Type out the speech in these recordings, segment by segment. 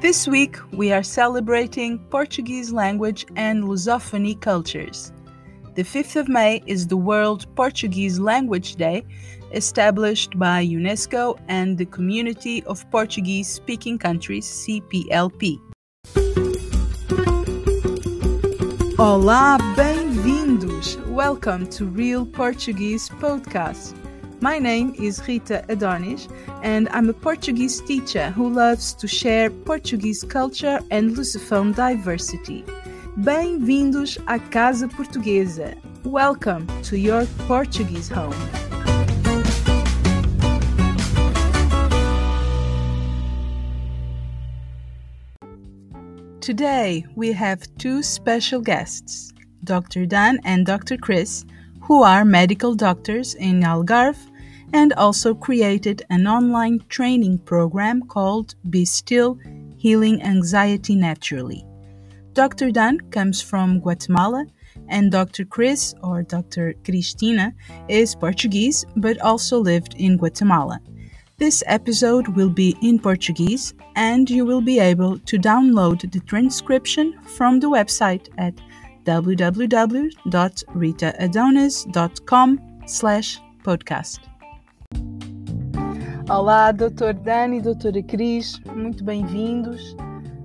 This week we are celebrating Portuguese language and Lusophony cultures. The 5th of May is the World Portuguese Language Day, established by UNESCO and the Community of Portuguese Speaking Countries, CPLP. Olá, bem-vindos! Welcome to Real Portuguese Podcast. My name is Rita Adonis, and I'm a Portuguese teacher who loves to share Portuguese culture and Lusophone diversity. Bem-vindos à Casa Portuguesa. Welcome to your Portuguese home. Today we have two special guests, Dr. Dan and Dr. Chris, who are medical doctors in Algarve and also created an online training program called Be Still Healing Anxiety Naturally. Dr. Dan comes from Guatemala, and Dr. Chris or Dr. Cristina is Portuguese but also lived in Guatemala. This episode will be in Portuguese, and you will be able to download the transcription from the website at www.ritaadonis.com/podcast. Olá, Dr. Dani e Doutora Cris, muito bem-vindos.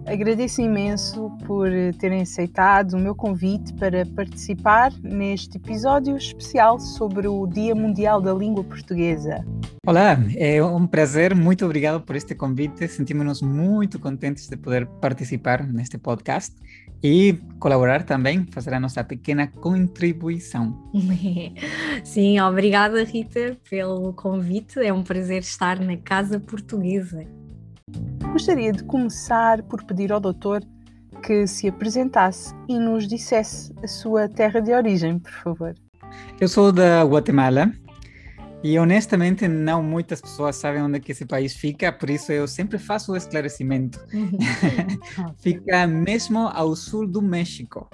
Agradeço imenso por terem aceitado o meu convite para participar neste episódio especial sobre o Dia Mundial da Língua Portuguesa. Olá, é um prazer, muito obrigado por este convite. Sentimos-nos muito contentes de poder participar neste podcast e colaborar também, fazer a nossa pequena contribuição. Sim, obrigada Rita pelo convite. É um prazer estar na Casa Portuguesa. Gostaria de começar por pedir ao doutor que se apresentasse e nos dissesse a sua terra de origem, por favor. Eu sou da Guatemala e honestamente não muitas pessoas sabem onde é que esse país fica, por isso eu sempre faço o esclarecimento. fica mesmo ao sul do México.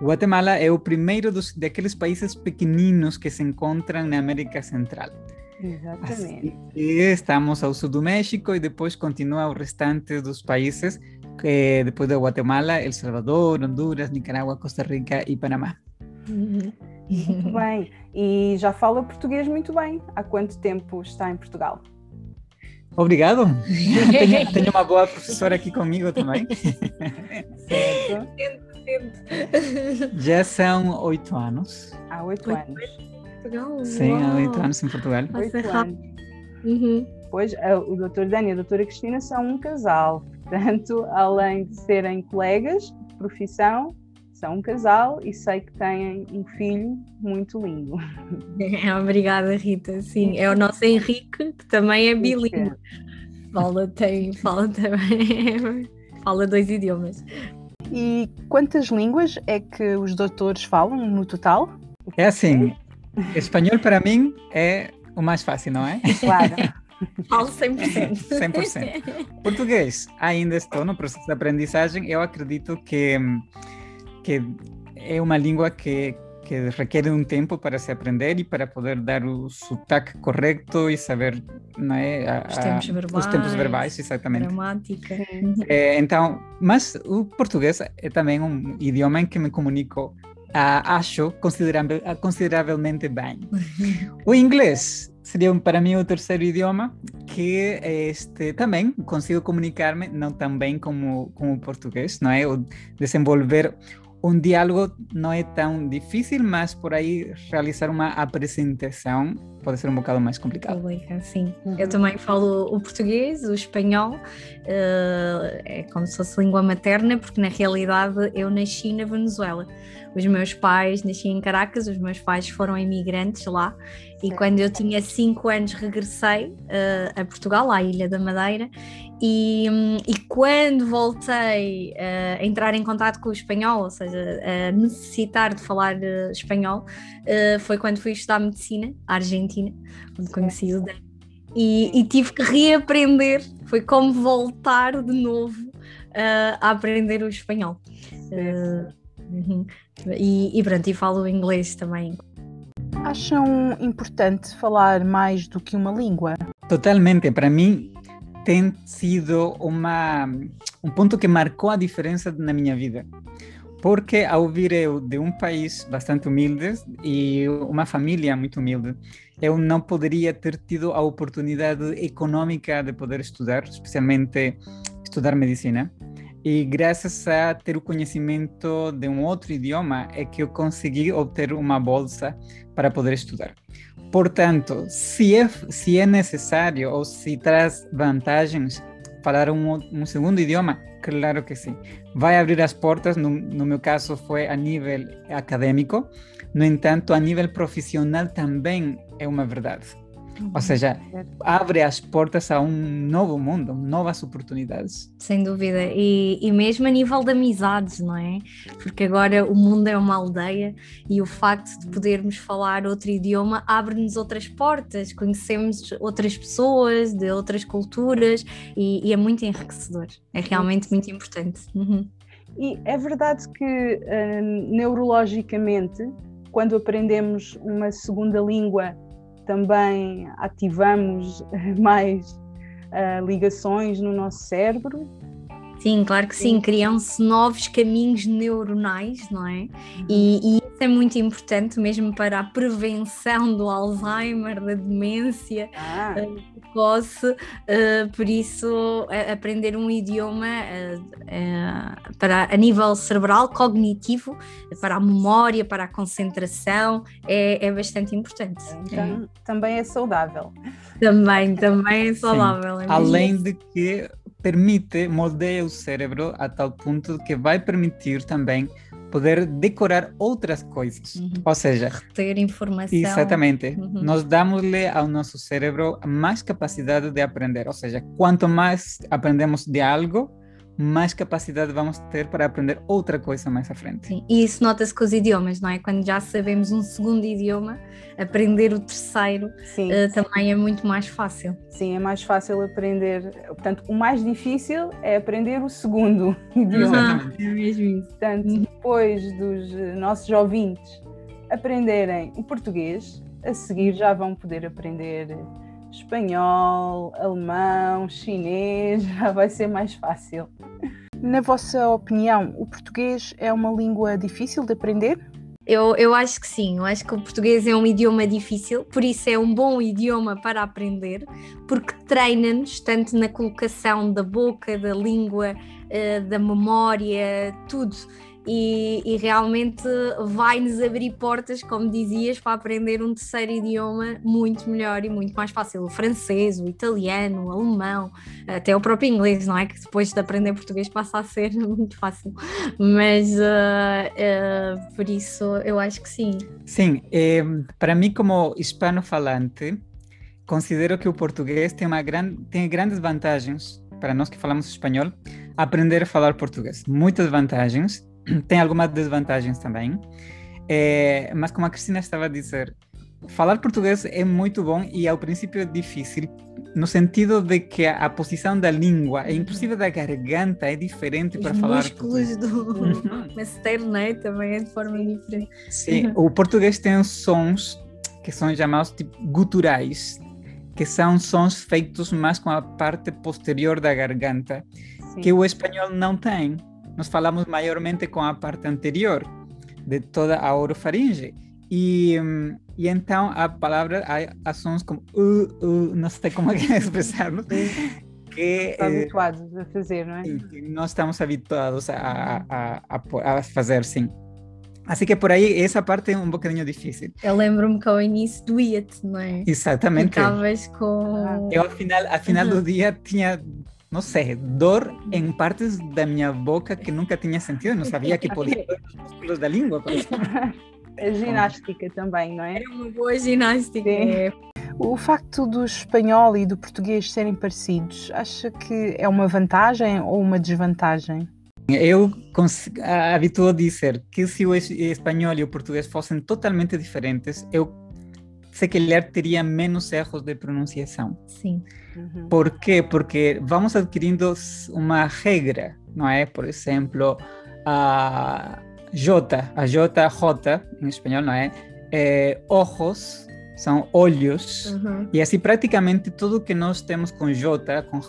Guatemala é o primeiro dos, daqueles países pequeninos que se encontram na América Central. Exatamente. E estamos ao sul do México e depois continua o restante dos países, que depois de Guatemala, El Salvador, Honduras, Nicarágua, Costa Rica e Panamá. Muito bem. E já fala português muito bem. Há quanto tempo está em Portugal? Obrigado. tenho, tenho uma boa professora aqui comigo também. Certo. Já são oito anos. Há oito anos. Portugal. Sim, há oito anos em Portugal. Nossa, anos. Uhum. Pois, eh, o Dr. Dani e a doutora Cristina são um casal. Portanto, além de serem colegas de profissão, são um casal e sei que têm um filho muito lindo. Obrigada, Rita. Sim, é o nosso Henrique, que também é bilíngue. Fala, tem, fala também, fala dois idiomas. E quantas línguas é que os doutores falam no total? É assim, espanhol para mim é o mais fácil, não é? Claro. Falo 100%. 100%. Português, ainda estou no processo de aprendizagem. Eu acredito que, que é uma língua que, que requer um tempo para se aprender e para poder dar o sotaque correto e saber não é, a- Os tempos verbais. os tempos verbais, exatamente. Gramática. É, então, mas o português é também um idioma em que me comunico, acho, consideravel, ah, consideravelmente bem. O inglês seria para mim o terceiro idioma que este também consigo comunicar-me não tão bem como, como o português, não é? Desenvolver um diálogo não é tão difícil, mas por aí realizar uma apresentação pode ser um bocado mais complicado. Pública, sim. Uhum. Eu também falo o português, o espanhol, eh, é como se fosse língua materna, porque na realidade eu nasci na Venezuela. Os meus pais nasci em Caracas, os meus pais foram imigrantes lá, e quando eu tinha 5 anos regressei eh, a Portugal, à Ilha da Madeira, e, hum, e quando voltei eh, a entrar em contato com o espanhol, ou seja, a necessitar de falar eh, espanhol, foi quando fui estudar medicina à Argentina, onde conheci o Dan. E, e tive que reaprender, foi como voltar de novo a aprender o espanhol. Uhum. E, e pronto, e falo inglês também. Acham importante falar mais do que uma língua? Totalmente, para mim tem sido uma, um ponto que marcou a diferença na minha vida. Porque ao vir eu de um país bastante humilde e uma família muito humilde, eu não poderia ter tido a oportunidade econômica de poder estudar, especialmente estudar medicina. E graças a ter o conhecimento de um outro idioma é que eu consegui obter uma bolsa para poder estudar. Portanto, se é, se é necessário ou se traz vantagens falar um, um segundo idioma, claro que sim. Vai abrir as portas, no, no caso foi a nível acadêmico, no entanto, a nível profissional também é uma verdade. Ou seja, abre as portas a um novo mundo, novas oportunidades. Sem dúvida, e, e, mesmo a nível de amizades, não é? Porque agora o mundo é uma aldeia e o facto de podermos falar outro idioma abre-nos outras portas, conhecemos outras pessoas de outras culturas e, e é muito enriquecedor, é realmente muito importante. Uhum. E é verdade que uh, neurologicamente, quando aprendemos uma segunda língua, também ativamos mais uh, ligações no nosso cérebro. Sim, claro que sim, criam-se novos caminhos neuronais, não é? E, e, é muito importante mesmo para a prevenção do Alzheimer, da demência ah. precoce, uh, por isso aprender um idioma uh, uh, para, a nível cerebral, cognitivo, para a memória, para a concentração, é, é bastante importante. Então, também é saudável. Também, também é saudável. É Além de que permite, moldeia o cérebro a tal ponto que vai permitir também poder decorar outras coisas. Uhum. Ou seja, ter informação. Exatamente. Uhum. Nós damos-lhe ao nosso cérebro mais capacidade de aprender. Ou seja, quanto mais aprendemos de algo, mais capacidade vamos ter para aprender outra coisa mais à frente. Sim, e isso nota-se com os idiomas, não é? Quando já sabemos um segundo idioma, aprender o terceiro uh, também é muito mais fácil. Sim, é mais fácil aprender. Portanto, o mais difícil é aprender o segundo idioma. Uhum, é mesmo isso. Portanto, uhum. depois dos nossos ouvintes aprenderem o português, a seguir já vão poder aprender espanhol, alemão, chinês, já vai ser mais fácil. Na vossa opinião, o português é uma língua difícil de aprender? Eu, eu acho que sim, eu acho que o português é um idioma difícil, por isso é um bom idioma para aprender, porque treina-nos tanto na colocação da boca, da língua, eh, da memória, tudo e, e realmente vai-nos abrir portas, como dizias, para aprender um terceiro idioma muito melhor e muito mais fácil. O francês, o italiano, o alemão, até o próprio inglês, não é? Que depois de aprender português passa a ser muito fácil. Mas uh, uh, por isso eu acho que sim. Sim, eh, para mim, como hispano-falante, considero que o português tem, uma gran, tem grandes vantagens para nós que falamos espanhol aprender a falar português. Muitas vantagens tem algumas desvantagens também. É, mas como a Cristina estava a dizer, falar português é muito bom e ao princípio é difícil, no sentido de que a, a posição da língua, e inclusive da garganta, é diferente Os para falar português. do master, né? Também é de forma diferente. Sim, o português tem sons que são chamados tipo, guturais, que são sons feitos mais com a parte posterior da garganta, Sim. que o espanhol não tem nós falamos maiormente com a parte anterior de toda a orofaringe. E, e então a palavra, há sons como uh, uh, não sei como é expressar, que Estão eh, habituados a fazer, não é? Nós estamos habituados a, a, a, a fazer, sim. Assim que por aí essa parte é um bocadinho difícil. Eu lembro-me que ao início doía-te, não é? Exatamente. Ficavas com. Eu ao final, ao final uhum. do dia tinha não sei, dor em partes da minha boca que nunca tinha sentido, não sabia que podia doer os músculos da língua, por exemplo. A ginástica também, não é? É uma boa ginástica. É. O facto do espanhol e do português serem parecidos, acha que é uma vantagem ou uma desvantagem? Eu habituo a dizer que se o espanhol e o português fossem totalmente diferentes, eu se calhar teria menos erros de pronunciação. Sim. Uhum. Por quê? Porque vamos adquirindo uma regra, não é? Por exemplo, a J, a JJ em espanhol, não é? é são olhos, uhum. e assim praticamente tudo que nós temos com J, com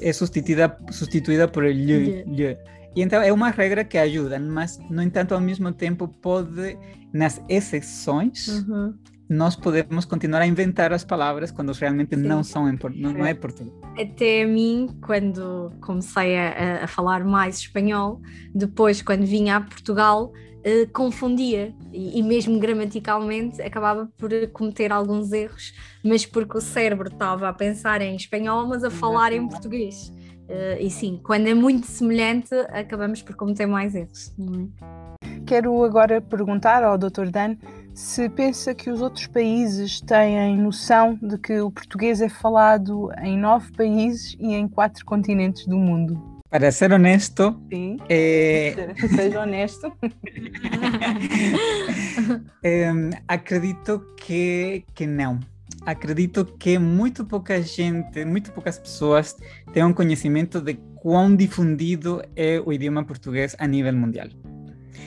é substituída, substituída por lhe, lhe. E então é uma regra que ajuda, mas, no entanto, ao mesmo tempo, pode, nas exceções, uhum. Nós podemos continuar a inventar as palavras quando realmente Sim. não são em, não, não é português. Até a mim, quando comecei a, a falar mais espanhol, depois, quando vinha a Portugal, Uh, confundia e, e, mesmo gramaticalmente acabava por cometer alguns erros, mas porque o cérebro estava a pensar em espanhol, mas a falar em português. Uh, e sim, quando é muito semelhante, acabamos por cometer mais erros. É? Quero agora perguntar ao Dr. Dan se pensa que os outros países têm noção de que o português é falado em nove países e em quatro continentes do mundo. Para ser honesto, Sim, é... seja honesto. é, acredito que, que não acredito que muito pouca gente, muito poucas pessoas têm um conhecimento de quão difundido é o idioma português a nível mundial.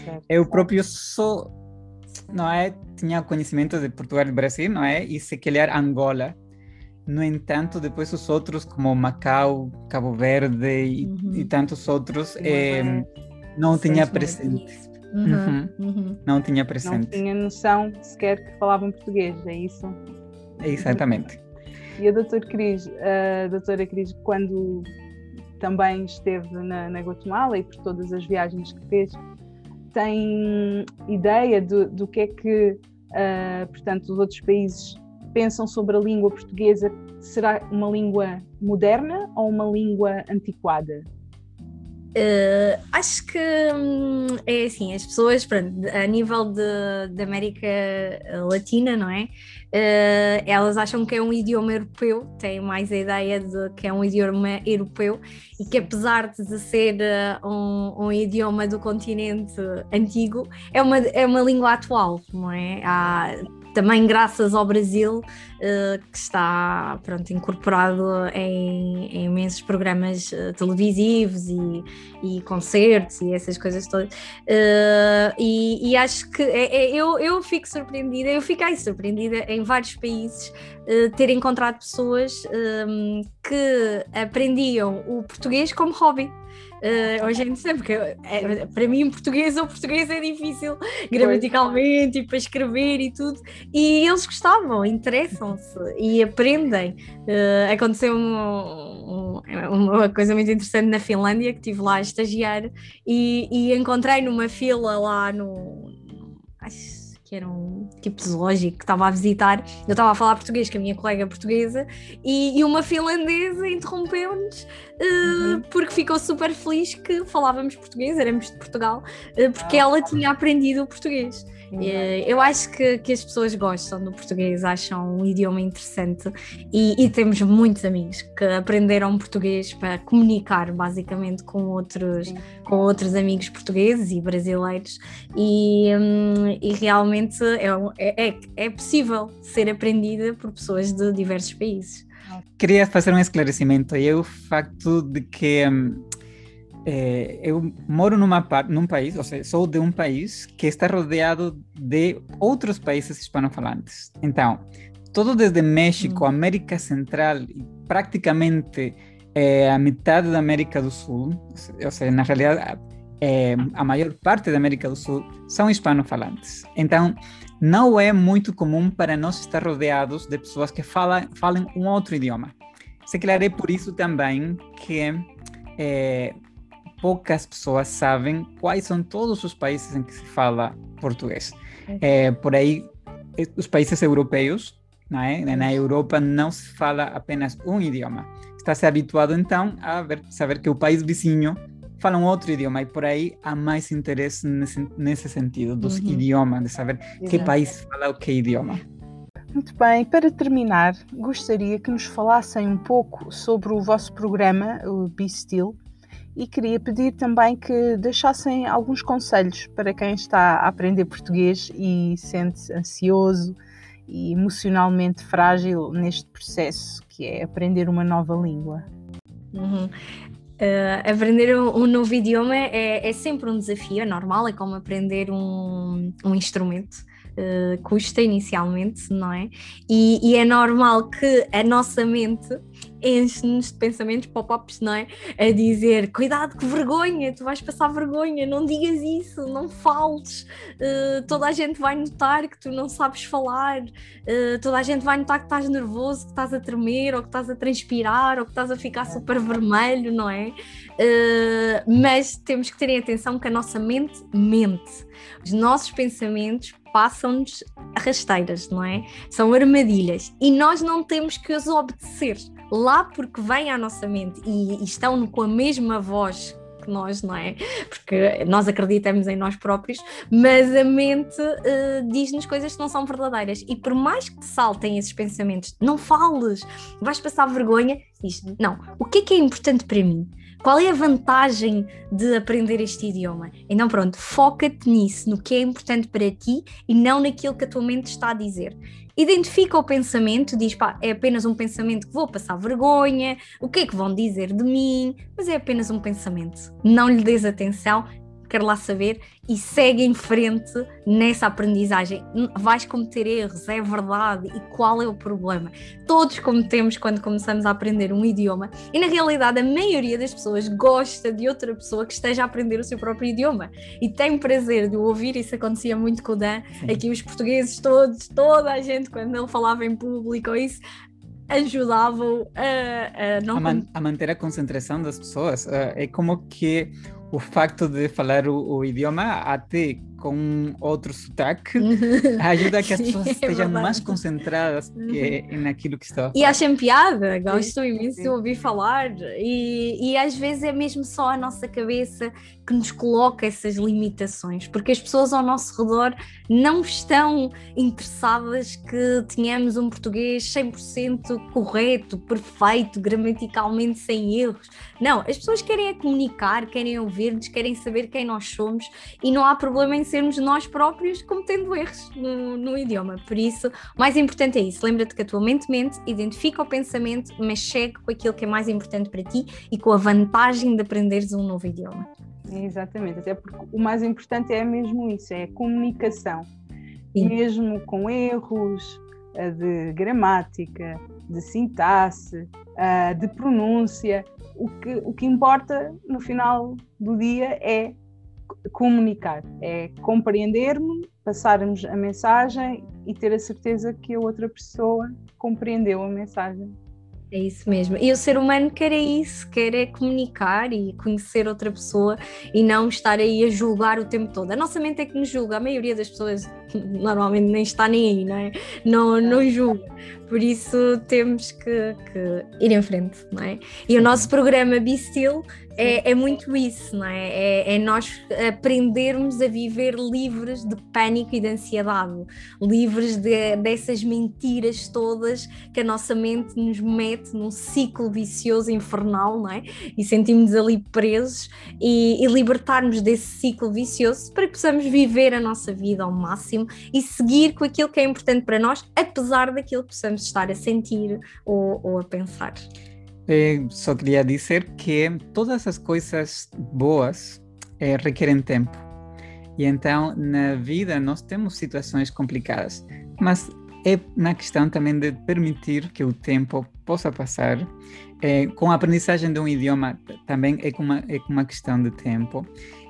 Certo. Eu próprio só, não é, tinha conhecimento de Portugal e Brasil, não é, e se calhar Angola. No entanto, depois os outros, como Macau, Cabo Verde e, uhum. e tantos outros, é, não tinha presente. Uhum. Uhum. Não tinha presente. Não tinha noção sequer que falavam português, é isso? Exatamente. E a doutora Cris, a doutora Cris, quando também esteve na, na Guatemala e por todas as viagens que fez, tem ideia do, do que é que, uh, portanto, os outros países pensam sobre a língua portuguesa? Será uma língua moderna ou uma língua antiquada? Uh, acho que hum, é assim, as pessoas, pronto, a nível de, de América Latina, não é? Uh, elas acham que é um idioma europeu, têm mais a ideia de que é um idioma europeu e que apesar de ser uh, um, um, idioma do continente antigo, é uma, é uma língua atual, não é? Há, também graças ao Brasil, uh, que está pronto, incorporado em, em imensos programas uh, televisivos e, e, concertos e essas coisas todas. Uh, e, e, acho que é, é, eu, eu fico surpreendida, eu fiquei surpreendida em vários países ter encontrado pessoas um, que aprendiam o português como hobby. Uh, hoje em dia, porque é, para mim, em português, o português é difícil gramaticalmente e para escrever e tudo. E eles gostavam, interessam-se e aprendem. Uh, aconteceu um, um, uma coisa muito interessante na Finlândia, que estive lá a estagiar e, e encontrei numa fila lá no. Acho, que era um tipo zoológico que estava a visitar. Eu estava a falar português com a minha colega portuguesa e, e uma finlandesa interrompeu-nos uh, uhum. porque ficou super feliz que falávamos português, éramos de Portugal, uh, porque ah. ela tinha aprendido o português. Eh, eu acho que, que as pessoas gostam do português, acham um idioma interessante e, e, temos muitos amigos que aprenderam português para comunicar basicamente com outros, com outros amigos portugueses e brasileiros. E, hum, e realmente é, é, é, é possível ser aprendida por pessoas de diversos países. Queria fazer um esclarecimento. E é o facto de que hum, é, eu moro numa num país, ou seja, sou de um país que está rodeado de outros países hispanofalantes. Então, todo desde México, hum. América Central e praticamente é, a metade da América do Sul, ou seja, na realidade, é, a maior parte da América do Sul são hispanofalantes. Então, não é muito comum para nós estar rodeados de pessoas que falam, falam um outro idioma. Se calhar é por isso também que é, poucas pessoas sabem quais são todos os países em que se fala português. É, por aí, eh, os países europeus, é? na Europa não se fala apenas um idioma. Está se habituado então a ver, saber que o país vizinho fala um outro idioma e por aí há mais interesse nesse, nesse sentido dos uhum. idiomas, de saber Exato. que país fala o que idioma. Muito bem, para terminar, gostaria que nos falassem um pouco sobre o vosso programa, o Be Still, e queria pedir também que deixassem alguns conselhos para quem está a aprender português e sente-se ansioso e emocionalmente frágil neste processo que é aprender uma nova língua. Uhum. Uh, aprender um, um, novo idioma é, é, sempre um desafio, é normal, é como aprender um, um instrumento. Uh, custa inicialmente, não é? E, e, é normal que a nossa mente enche-nos de pensamentos pop-ups, não é? A dizer, cuidado, que vergonha, tu vais passar vergonha, não digas isso, não fales, uh, toda a gente vai notar que tu não sabes falar, uh, toda a gente vai notar que estás nervoso, que estás a tremer, ou que estás a transpirar, ou que estás a ficar super vermelho, não é? Uh, mas temos que ter atenção que a nossa mente mente. Os nossos pensamentos passam-nos rasteiras, não é? São armadilhas e nós não temos que os obedecer lá porque vêm à nossa mente e, e estão com a mesma voz que nós, não é? Porque nós acreditamos em nós próprios, mas a mente uh, diz-nos coisas que não são verdadeiras. E por mais que te saltem esses pensamentos, não fales, vais passar vergonha, diz: não, o que é que é importante para mim? Qual é a vantagem de aprender este idioma? Então, pronto, foca-te nisso, no que é importante para ti e não naquilo que a tua mente está a dizer. Identifica o pensamento, diz pá, é apenas um pensamento que vou passar vergonha, o que é que vão dizer de mim, mas é apenas um pensamento. Não lhe des atenção, quero lá saber e segue em frente nessa aprendizagem. Vais cometer erros, é verdade. E qual é o problema? Todos cometemos quando começamos a aprender um idioma e, na realidade, a maioria das pessoas gosta de outra pessoa que esteja a aprender o seu próprio idioma e tem prazer de ouvir. Isso acontecia muito com o Dan. Sim. Aqui, os portugueses todos, toda a gente, quando ele falava em público ou isso, ajudavam a, a não. A, man, a, manter a concentração das pessoas. Uh, é como que o facto de falar o, o idioma até com outro sotaque ajuda a que as pessoas é estejam mais concentradas que uhum. naquilo que estão a E acham piada, gosto imenso de ouvir falar. E, e às vezes é mesmo só a nossa cabeça que nos coloca essas limitações, porque as pessoas ao nosso redor não estão interessadas que tenhamos um português 100% correto, perfeito, gramaticalmente sem erros. Não, as pessoas querem é comunicar, querem ouvir-nos, querem saber quem nós somos e não há problema em sermos nós próprios cometendo erros no, no idioma. Por isso, o mais importante é isso. Lembra-te que a tua mente mente, identifica o pensamento, mas chegue com aquilo que é mais importante para ti e com a vantagem de aprenderes um novo idioma. Exatamente, até porque o mais importante é mesmo isso, é a comunicação. Sim. Mesmo com erros eh, de gramática, de sintaxe, eh, de pronúncia, o que, o que importa no final do dia é comunicar, é compreendermos, passarmos a mensagem e ter a certeza que a outra pessoa compreendeu a mensagem. É isso mesmo. E o ser humano quer é isso, quer é comunicar e conhecer outra pessoa e não estar aí a julgar o tempo todo. A nossa mente é que nos julga, a maioria das pessoas normalmente nem está nem aí, não é? Não, não julga. Por isso temos que, que ir em frente, não é? E o nosso programa Be Still é, é, muito isso, não é? é? é? nós aprendermos a viver livres de pânico e de ansiedade, livres de, dessas mentiras todas que a nossa mente nos mete num ciclo vicioso infernal, não é? E sentimos ali presos e, e libertarmos desse ciclo vicioso para que possamos viver a nossa vida ao máximo e seguir com aquilo que é importante para nós, apesar daquilo que possamos estar a sentir ou, ou a pensar. Eh, só queria dizer que todas as coisas boas eh, requerem tempo. E então, na vida, nós temos situações complicadas, mas é na questão também de permitir que o tempo possa passar. Eh, com a aprendizagem de um idioma, também é uma, é uma questão de tempo.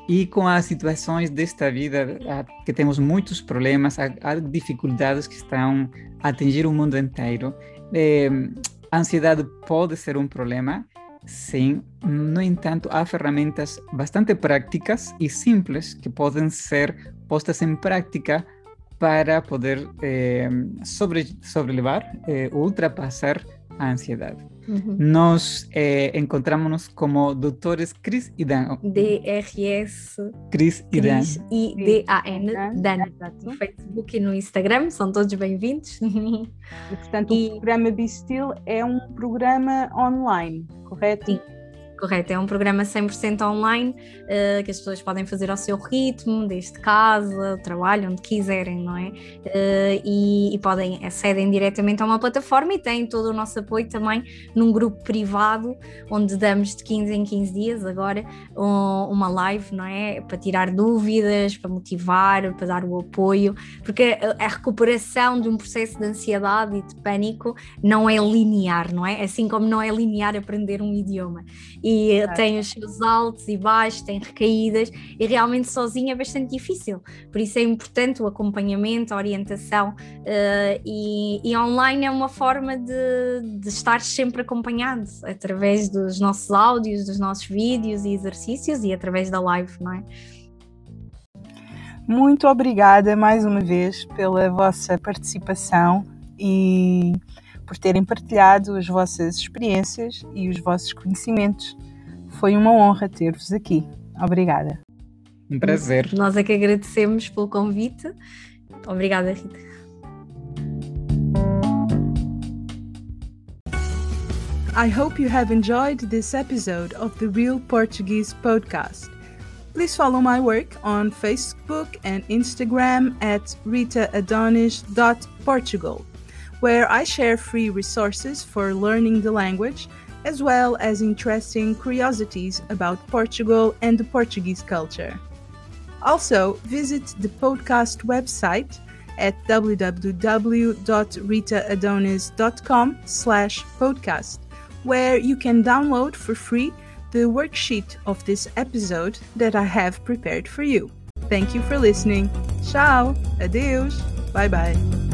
E com as situações desta vida, que temos muitos problemas, há, dificuldades que estão a atingir o mundo inteiro. A ansiedade pode ser um problema, sim. No entanto, há ferramentas bastante práticas e simples que podem ser postas em prática para poder eh, sobre, sobrelevar, eh, ultrapassar a ansiedade. Uhum. Nós eh, encontramos-nos como doutores Cris e Dan. DRS. Cris e Dan. E D-A-N, Dan. No Facebook e no Instagram, são todos bem-vindos. E, portanto, e... o programa Be Still é um programa online, correto? Sim Correto, é um programa 100% online uh, que as pessoas podem fazer ao seu ritmo, desde casa, trabalho, onde quiserem, não é? Uh, e, e, podem acedem diretamente a uma plataforma e têm todo o nosso apoio também num grupo privado, onde damos de 15 em 15 dias agora um, uma live, não é? Para tirar dúvidas, para motivar, para dar o apoio, porque a, a recuperação de um processo de ansiedade e de pânico não é linear, não é? Assim como não é linear aprender um idioma. E e é. tem os seus altos e baixos, tem recaídas e realmente sozinho é bastante difícil. Por isso é importante o acompanhamento, a orientação uh, e, e, online é uma forma de, de estar sempre acompanhado através dos nossos áudios, dos nossos vídeos e exercícios e através da live, não é? Muito obrigada mais uma vez pela vossa participação e por terem partilhado as vossas experiências e os vossos conhecimentos. Foi uma honra ter-vos aqui. Obrigada. Um prazer. Nós é que agradecemos pelo convite. Obrigada, Rita. I hope you have enjoyed this episode of the Real Portuguese podcast. Please follow my work on Facebook and Instagram at ritaadonis.portugal. where I share free resources for learning the language, as well as interesting curiosities about Portugal and the Portuguese culture. Also, visit the podcast website at www.ritaadonis.com slash podcast, where you can download for free the worksheet of this episode that I have prepared for you. Thank you for listening. Ciao, adeus, bye bye.